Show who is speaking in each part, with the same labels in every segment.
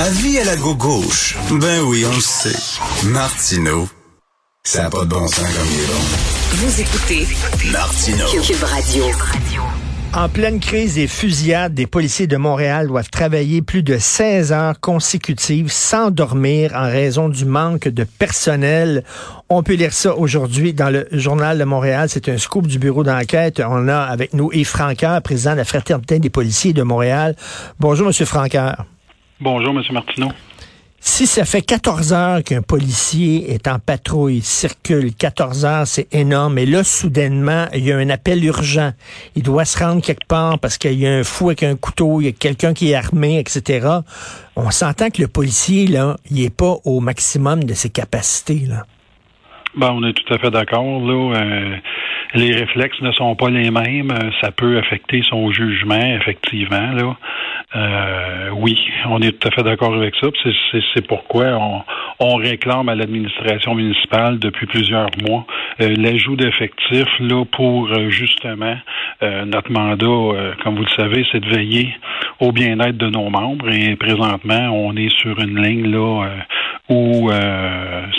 Speaker 1: Avis à la gauche. Ben oui, on le sait. Martineau, ça n'a pas de bon sens comme il est bon.
Speaker 2: Vous écoutez
Speaker 1: Martineau.
Speaker 2: Cube Radio.
Speaker 3: En pleine crise des fusillades, des policiers de Montréal doivent travailler plus de 16 heures consécutives sans dormir en raison du manque de personnel. On peut lire ça aujourd'hui dans le Journal de Montréal. C'est un scoop du bureau d'enquête. On a avec nous Yves Franqueur, président de la Fraternité des policiers de Montréal. Bonjour, Monsieur Franqueur.
Speaker 4: Bonjour, M. Martineau.
Speaker 3: Si ça fait 14 heures qu'un policier est en patrouille, circule 14 heures, c'est énorme. Et là, soudainement, il y a un appel urgent. Il doit se rendre quelque part parce qu'il y a un fou avec un couteau, il y a quelqu'un qui est armé, etc. On s'entend que le policier, là, il est pas au maximum de ses capacités, là.
Speaker 4: Ben, on est tout à fait d'accord. Là, euh, les réflexes ne sont pas les mêmes. Ça peut affecter son jugement, effectivement. Là, euh, oui, on est tout à fait d'accord avec ça. C'est pourquoi on, on, réclame à l'administration municipale depuis plusieurs mois euh, l'ajout d'effectifs là pour euh, justement euh, notre mandat, comme vous le savez, c'est de veiller au bien-être de nos membres. Et présentement, on est sur une ligne là où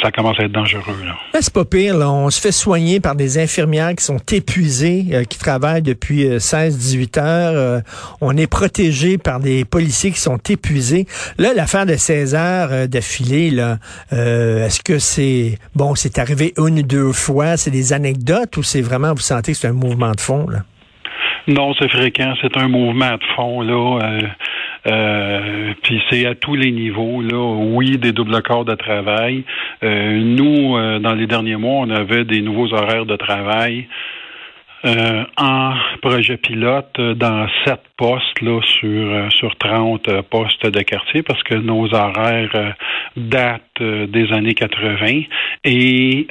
Speaker 4: ça commence à être dangereux. Là.
Speaker 3: C'est. Là. On se fait soigner par des infirmières qui sont épuisées, qui travaillent depuis 16-18 heures. on est protégé par des policiers qui sont épuisés. Là, l'affaire de 16 heures euh, d'affilée, là, euh, est-ce que c'est bon, c'est arrivé une ou deux fois, c'est des anecdotes ou c'est vraiment, vous sentez que c'est un mouvement de fond, là?
Speaker 4: Non, c'est fréquent, c'est un mouvement de fond, là. Euh, puis c'est à tous les niveaux. Là, oui, des doubles corps de travail. nous, dans les derniers mois, on avait des nouveaux horaires de travail euh, en projet pilote dans sept postes là, sur, euh, sur 30 euh, postes de quartier parce que nos horaires datent des années 80 et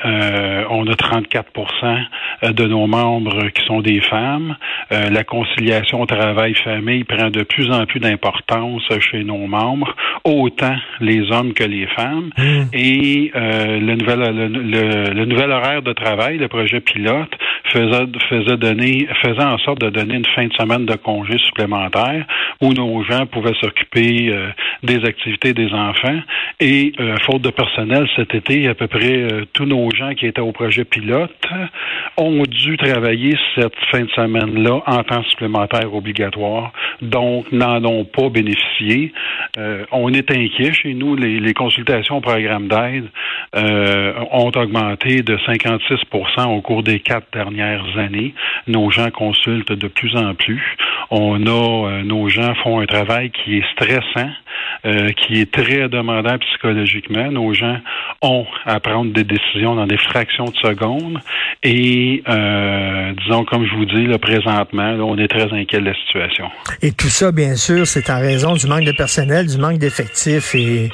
Speaker 4: on a 34% de nos membres qui sont des femmes. la conciliation travail-famille prend de plus en plus d'importance chez nos membres, autant les hommes que les femmes. Mmh. Et le, nouvel, le, le, nouvel horaire de travail, le projet pilote, faisait, faisait, donner, faisait en sorte de donner une fin de semaine de congé supplémentaire où nos gens pouvaient s'occuper euh, des activités des enfants. Et euh, faute de personnel, cet été, à peu près euh, tous nos gens qui étaient au projet pilote ont dû travailler cette fin de semaine-là en temps supplémentaire obligatoire, donc n'en ont pas bénéficié. on est inquiet chez nous. Les, consultations au programme d'aide ont augmenté de 56% au cours des quatre dernières années. Nos gens consultent de plus en plus. On a euh, nos gens font un travail qui est stressant, euh, qui est très demandant psychologiquement. Nos gens ont à prendre des décisions dans des fractions de secondes. Et euh, disons, comme je vous dis, là, présentement, on est très inquiet de la situation.
Speaker 3: Et tout ça, bien sûr, c'est en raison du manque de personnel, du manque d'effectifs. Et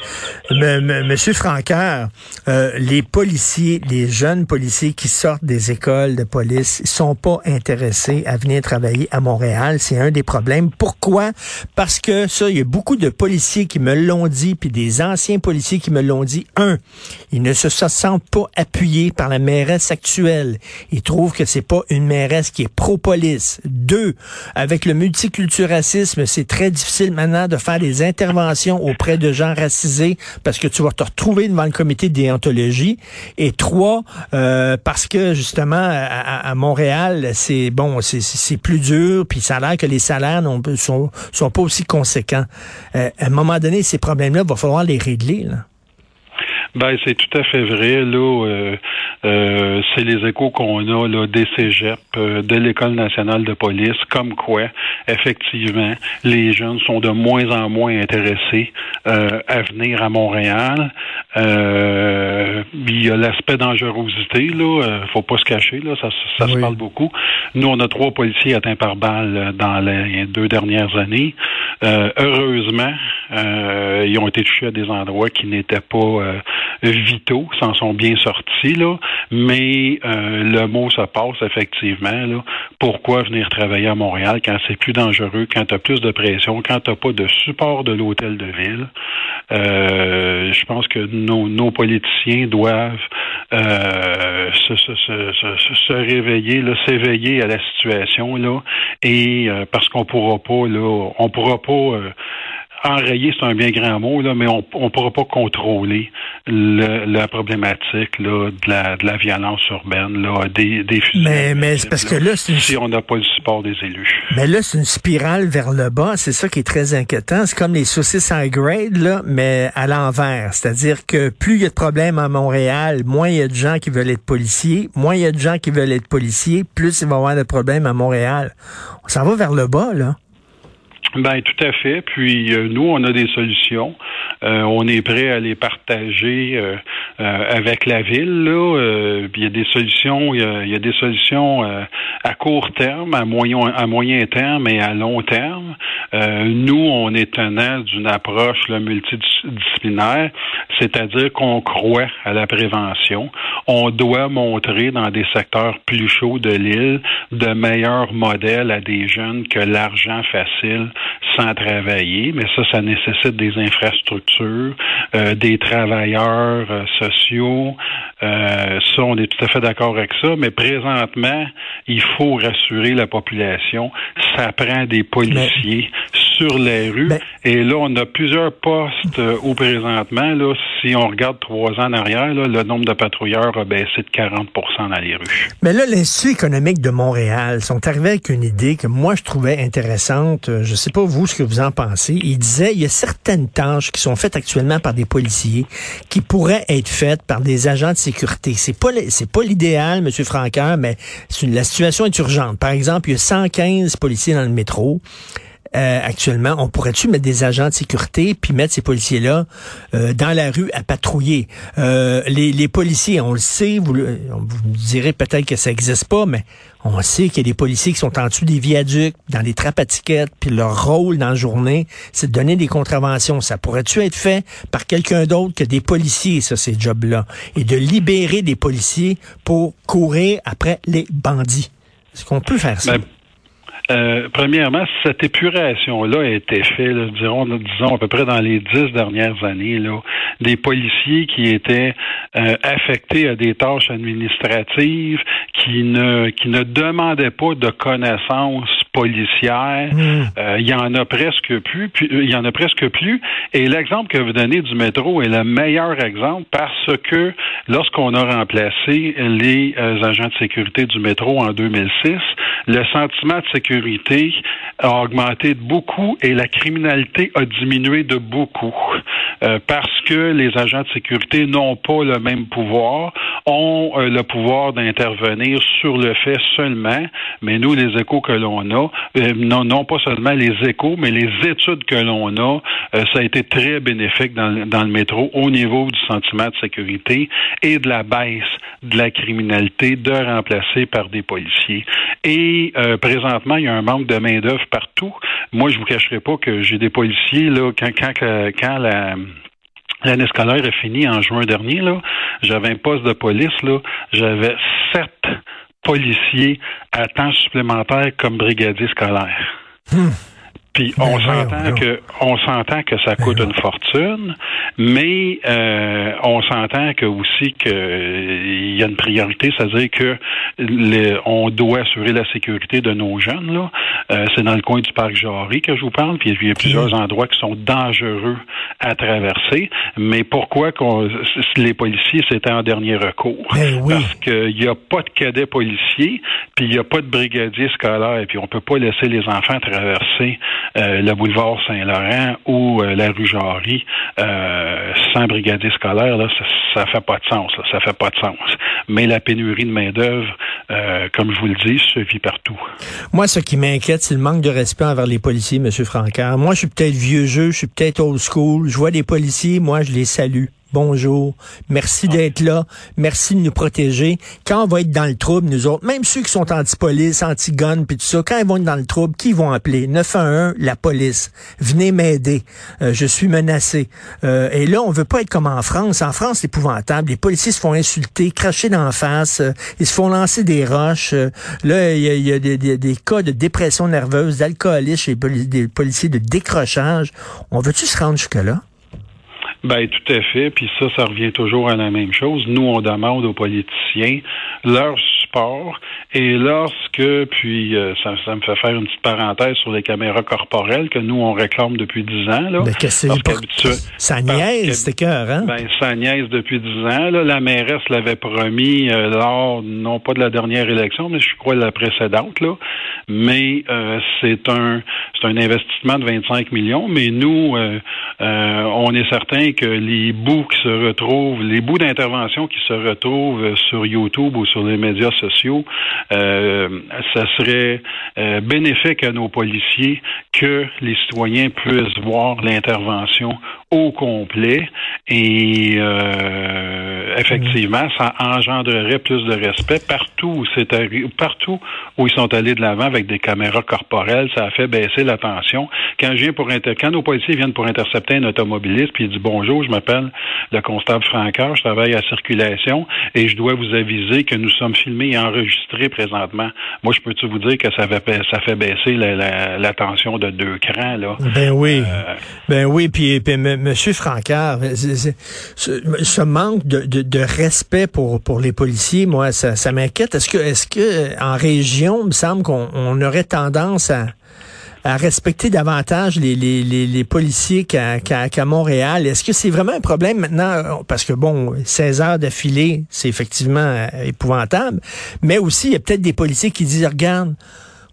Speaker 3: Monsieur Francaire, les policiers, les jeunes policiers qui sortent des écoles de police ils sont pas intéressés à venir travailler à Montréal. C'est un des problèmes. Pourquoi? Parce que ça, il y a beaucoup de policiers qui me l'ont dit, puis des anciens policiers qui me l'ont dit. Un, ils ne se sentent pas appuyés par la mairesse actuelle. Ils trouvent que c'est pas une mairesse qui est pro-police. Deux, avec le multiculturalisme, c'est très difficile maintenant de faire des interventions auprès de gens racisés parce que tu vas te retrouver devant le comité de déontologie. Et trois, euh, parce que justement, à, Montréal, c'est bon, c'est plus dur, puis ça a l'air que les salaires sont, sont pas aussi conséquents. Euh, à un moment donné, ces problèmes-là, il va falloir les régler. Là.
Speaker 4: Ben, c'est tout à fait vrai. Là, euh, euh, c'est les échos qu'on a là, des cégeps, euh, de l'École nationale de police, comme quoi, effectivement, les jeunes sont de moins en moins intéressés à venir à Montréal. il y a l'aspect dangerosité, là, faut pas se cacher, là, ça, ça se parle beaucoup. Nous, on a trois policiers atteints par balle dans les deux dernières années. heureusement, ils ont été touchés à des endroits qui n'étaient pas vitaux s'en sont bien sortis, là, mais euh, le mot se passe effectivement. Là, pourquoi venir travailler à Montréal quand c'est plus dangereux, quand tu as plus de pression, quand tu n'as pas de support de l'hôtel de ville? Euh, je pense que nos, nos politiciens doivent euh, se, se, se, se, réveiller, s'éveiller à la situation là, et parce qu'on pourra pas là, on pourra pas enrayer, c'est un bien grand mot, là, mais on ne pourra pas contrôler la problématique là, de, la, de la violence urbaine, là, des, des
Speaker 3: Mais, mais c'est parce que là, c'est
Speaker 4: si on n'a pas le support des élus.
Speaker 3: Mais là, c'est une spirale vers le bas. C'est ça qui est très inquiétant. C'est comme les saucisses high grade, là, mais à l'envers. C'est-à-dire que plus il y a de problèmes à Montréal, moins il y a de gens qui veulent être policiers. Moins il y a de gens qui veulent être policiers, plus il va y avoir de problèmes à Montréal. On s'en va vers le bas, là.
Speaker 4: Ben tout à fait. Puis euh, nous, on a des solutions. Euh, on est prêt à les partager euh, avec la ville. Là. il y a des solutions. Il y a, des solutions à court terme, à moyen, à moyen terme et à long terme. nous, on est tenant d'une approche là, multidisciplinaire, c'est-à-dire qu'on croit à la prévention. On doit montrer dans des secteurs plus chauds de l'île de meilleurs modèles à des jeunes que l'argent facile sans travailler, mais ça, ça nécessite des infrastructures, euh, des travailleurs euh, sociaux. Euh, ça, on est tout à fait d'accord avec ça, mais présentement, il faut rassurer la population. Ça prend des policiers sur les rues. Ben- et là, on a plusieurs postes au présentement. Là, si on regarde trois ans en arrière, là, le nombre de patrouilleurs a baissé de 40% dans les rues.
Speaker 3: Mais là, l'Institut économique de Montréal sont arrivés avec une idée que moi, je trouvais intéressante. Je sais pas vous ce que vous en pensez. Il disait, il y a certaines tâches qui sont faites actuellement par des policiers qui pourraient être faites par des agents de sécurité. C'est pas, c'est pas l'idéal, Monsieur Francaire, mais la situation est urgente. Par exemple, il y a 115 policiers dans le métro. Euh, actuellement, on pourrait-tu mettre des agents de sécurité puis mettre ces policiers-là euh, dans la rue à patrouiller? Euh, les, les, policiers, on le sait, vous, vous me direz peut-être que ça n'existe pas, mais on sait qu'il y a des policiers qui sont en dessous des viaducs, dans les trappes à puis leur rôle dans la journée, c'est de donner des contraventions. Ça pourrait-tu être fait par quelqu'un d'autre que des policiers, ça, ces jobs-là, et de libérer des policiers pour courir après les bandits? Est-ce qu'on peut faire ça?
Speaker 4: Ben, euh, premièrement, cette épuration-là a été faite, disons, disons, à peu près dans les dix dernières années, là, des policiers qui étaient euh, affectés à des tâches administratives, qui ne qui ne demandaient pas de connaissances policières. Hmm. Euh, il y en a presque plus, puis il y en a presque plus. Et l'exemple que vous donnez du métro est le meilleur exemple parce que lorsqu'on a remplacé les agents de sécurité du métro en 2006, le sentiment de sécurité a augmenté de beaucoup et la criminalité a diminué de beaucoup euh, parce que les agents de sécurité n'ont pas le même pouvoir, ont euh, le pouvoir d'intervenir sur le fait seulement, mais nous, les échos que l'on a, euh, non, non pas seulement les échos, mais les études que l'on a, ça a été très bénéfique dans, dans le métro au niveau du sentiment de sécurité et de la baisse de la criminalité de remplacer par des policiers. Et euh, présentement, il y a un manque de main-d'œuvre partout. Moi, je vous cacherai pas que j'ai des policiers, là, quand, quand, quand la L'année scolaire est finie en juin dernier, là, j'avais un poste de police, là, j'avais sept policiers à temps supplémentaire comme brigadier scolaire. Hmm. Puis ben on s'entend que on s'entend que ça coûte ben une fortune, mais euh, on s'entend que aussi que il y a une priorité, c'est-à-dire que on doit assurer la sécurité de nos jeunes. Là, euh, c'est dans le coin du parc Jarry que je vous parle, puis il y a plusieurs endroits qui sont dangereux à traverser. Mais pourquoi qu'on, les policiers c'était en dernier recours?
Speaker 3: Ben
Speaker 4: Parce qu'il n'y a pas de cadet policier, puis il n'y a pas de brigadier scolaire, puis on peut pas laisser les enfants traverser euh, le boulevard Saint-Laurent ou euh, la rue Jarry sans brigadier scolaire, là, ça, ça fait pas de sens. ça fait pas de sens. Mais la pénurie de main d'œuvre, comme je vous le dis, se vit partout.
Speaker 3: Moi, ce qui m'inquiète, c'est le manque de respect envers les policiers, M. Francard. Moi, je suis peut-être vieux jeu, je suis peut-être old school. Je vois des policiers, moi, je les salue bonjour, merci d'être là, merci de nous protéger. Quand on va être dans le trouble, nous autres, même ceux qui sont anti-police, anti-gun, puis tout ça, quand ils vont être dans le trouble, qui vont appeler? 911, la police. Venez m'aider. Euh, je suis menacé. Euh, et là, on veut pas être comme en France. En France, c'est épouvantable. Les policiers se font insulter, cracher d'en face, euh, ils se font lancer des roches. là, il y a, des, cas de dépression nerveuse, d'alcoolisme chez les policiers, de décrochage. On veut-tu se rendre jusque-là?
Speaker 4: Ben tout à fait. Puis ça, ça revient toujours à la même chose. Nous, on demande aux politiciens leur sport. Et lorsque, puis euh, ça, ça, me fait faire une petite parenthèse sur les caméras corporelles que nous, on réclame depuis dix ans. Là,
Speaker 3: Mais que c'est Ça niaise, c'était cœur, hein?
Speaker 4: Ben, ça niaise depuis dix ans. Là. La mairesse l'avait promis euh, lors, non pas de la dernière élection, mais je crois de la précédente. Là. Mais euh, c'est un c'est un investissement de 25 millions. Mais nous, on est certain que les bouts qui se retrouvent, les bouts d'intervention qui se retrouvent sur YouTube ou sur les médias sociaux, euh, ça serait euh, bénéfique à nos policiers que les citoyens puissent voir l'intervention au complet et euh, effectivement, ça engendrerait plus de respect partout où c'est partout où ils sont allés de l'avant avec des caméras corporelles, ça a fait baisser la tension. Quand je viens pour inter quand nos policiers viennent pour intercepter un automobiliste puis il dit bonjour, je m'appelle le constable Francard, je travaille à circulation et je dois vous aviser que nous sommes filmés et enregistrés présentement. Moi, je peux-tu vous dire que ça fait, ça fait baisser la, la, tension de deux crans là?
Speaker 3: Ben oui, euh, ben oui, puis, puis Monsieur Francard, ce manque de, respect pour, pour les policiers, moi, ça, m'inquiète. Est-ce que, est-ce que en région, il me semble qu'on aurait tendance à, respecter davantage les, les, policiers qu'à Montréal. Est-ce que c'est vraiment un problème maintenant? Parce que, bon, 16 heures d'affilée, c'est effectivement euh, épouvantable. Mais aussi, il y a peut-être des policiers qui disent, regarde,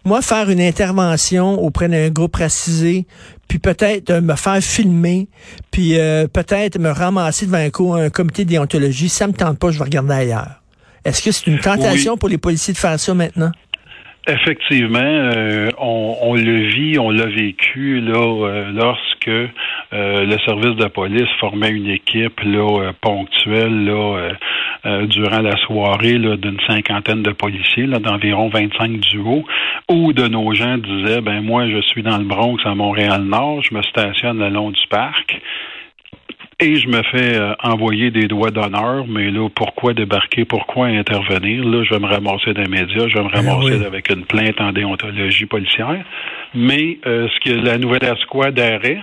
Speaker 3: moi, faire une intervention auprès d'un groupe racisé, puis peut-être euh, me faire filmer, puis euh, peut-être me ramasser devant un, un comité déontologie, ça me tente pas, je vais regarder ailleurs. Est-ce que c'est une tentation pour les policiers de faire ça maintenant?
Speaker 4: Effectivement, euh, on, le vit, on l'a vécu là lorsque le service de police formait une équipe là ponctuelle là euh, durant la soirée d'une cinquantaine de policiers, d'environ 25 duos, où de nos gens disaient, ben moi, je suis dans le Bronx à Montréal-Nord, je me stationne le long du parc. Et je me fais euh, envoyer des doigts d'honneur, mais là, pourquoi débarquer, pourquoi intervenir? Là, je vais me ramasser des médias, je vais me eh ramasser avec une plainte en déontologie policière. Mais euh, ce que la nouvelle escouade d'arrêt,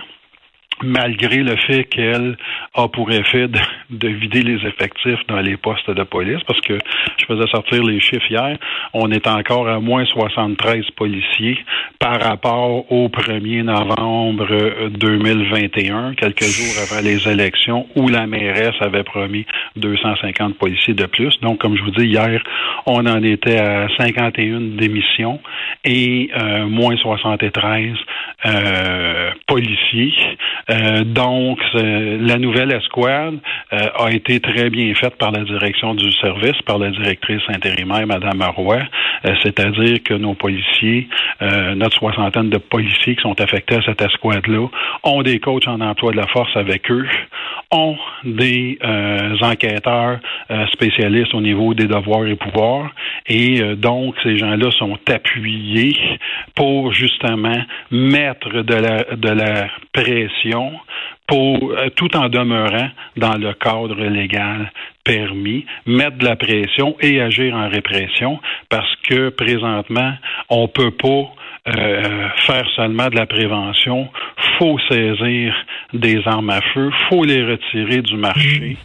Speaker 4: malgré le fait qu'elle a pour effet de, vider les effectifs dans les postes de police, parce que je faisais sortir les chiffres hier, on est encore à moins 73 policiers par rapport au 1er novembre 2021, quelques jours avant les élections, où la mairesse avait promis 250 policiers de plus. Donc, comme je vous dis, hier, on en était à 51 démissions et euh, moins 73 euh, policiers. Euh, donc, la nouvelle escouade euh, a été très bien faite par la direction du service, par la directrice intérimaire, Madame Roy. Euh, c'est-à-dire que nos policiers, notre soixantaine de policiers qui sont affectés à cette escouade-là, ont des coachs en emploi de la force avec eux, ont des enquêteurs spécialistes au niveau des devoirs et pouvoirs, et donc ces gens-là sont appuyés pour justement mettre de la, pression pour, euh, tout en demeurant dans le cadre légal permis, mettre de la pression et agir en répression parce que présentement, on peut pas euh, faire seulement de la prévention, faut saisir des armes à feu, faut les retirer du marché.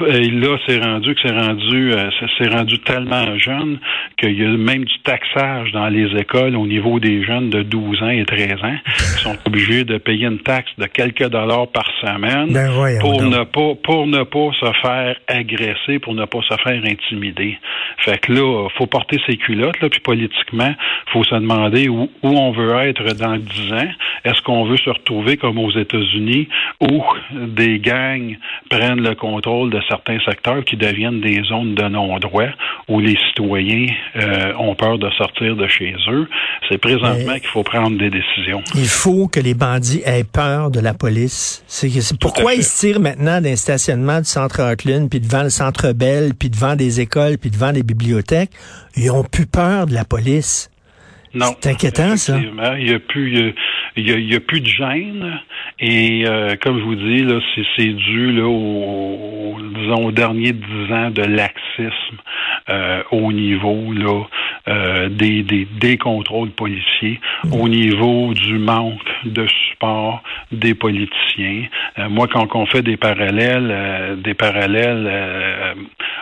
Speaker 4: Mmh. Et là, c'est rendu que c'est rendu, euh, c'est rendu tellement jeune qu'il y a même du taxage dans les écoles au niveau des jeunes de 12 ans et 13 ans qui sont obligés de payer une taxe de quelques dollars par semaine
Speaker 3: ben
Speaker 4: pour ne pas pour ne pas se faire agresser, pour ne pas se faire intimider. Fait que là, faut porter ses culottes là, puis politiquement, faut se demander où, où on veut être dans 10 ans. Est-ce qu'on veut se retrouver comme aux États-Unis où des gangs prennent le contrôle de certains secteurs qui deviennent des zones de non-droit où les citoyens euh, ont peur de sortir de chez eux. C'est présentement qu'il faut prendre des décisions.
Speaker 3: Il faut que les bandits aient peur de la police. C'est pourquoi ils se tirent maintenant d'un stationnement du centre Heartland, puis devant le centre Bell, puis devant des écoles, puis devant des bibliothèques. Ils ont plus peur de la police.
Speaker 4: Non.
Speaker 3: C'est inquiétant, ça.
Speaker 4: Il n'y a plus, il y a, plus de gêne. Et euh, comme je vous dis, là, c'est, dû là, au, disons, aux derniers dix ans de laxisme euh, au niveau là, euh, des, des, des, contrôles policiers, au niveau du manque de support des politiciens. moi, quand on fait des parallèles, des parallèles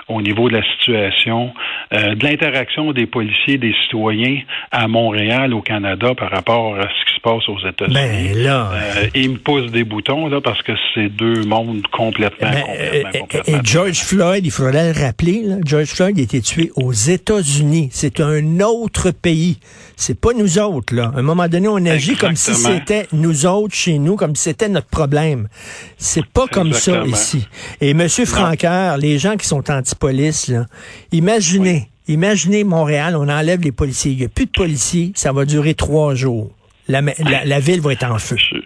Speaker 4: au niveau de la situation, euh, de l'interaction des policiers des citoyens à Montréal, au Canada, par rapport à ce qui se passe aux États-Unis.
Speaker 3: Ben là,
Speaker 4: euh, il me pousse des boutons là parce que c'est deux mondes complètement,
Speaker 3: ben,
Speaker 4: complètement,
Speaker 3: euh,
Speaker 4: complètement
Speaker 3: et George Floyd, il faudrait le rappeler, là, George Floyd a été tué aux États-Unis. C'est un autre pays. C'est pas nous autres, là. À un moment donné, on agit comme si c'était nous autres chez nous, comme si c'était notre problème. C'est pas comme ça ici. Et Monsieur Franqueur, les gens qui sont anti-police, là, imaginez, imaginez Montréal, on enlève les policiers. Il n'y a plus de policiers, ça va durer trois jours. La, la, la ville va être en feu.
Speaker 4: Je,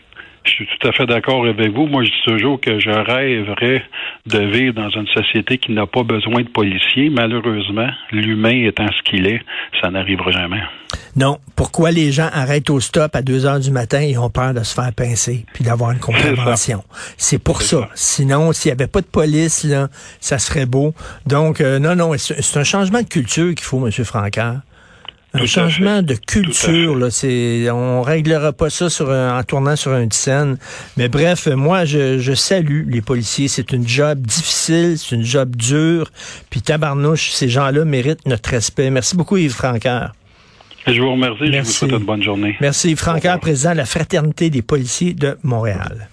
Speaker 4: je suis tout à fait d'accord avec vous. Moi, je dis toujours que je rêverais de vivre dans une société qui n'a pas besoin de policiers. Malheureusement, l'humain étant ce qu'il est, ça n'arrivera jamais.
Speaker 3: Non. Pourquoi les gens arrêtent au stop à 2 heures du matin et ont peur de se faire pincer puis d'avoir une contravention? C'est pour ça.
Speaker 4: ça.
Speaker 3: Sinon, s'il n'y avait pas de police, là, ça serait beau. Donc, euh, non, non, c'est un changement de culture qu'il faut, M. Francaire. Un
Speaker 4: Tout
Speaker 3: changement de culture, là, c'est, on réglera pas ça sur un- en tournant sur une scène. Mais bref, moi, je, je salue les policiers. C'est une job difficile, c'est une job dure. Puis tabarnouche, ces gens-là méritent notre respect. Merci beaucoup, Yves Francaire.
Speaker 4: Je vous remercie. Je vous
Speaker 3: Merci.
Speaker 4: souhaite une bonne journée.
Speaker 3: Merci. Francaire, président de la Fraternité des policiers de Montréal.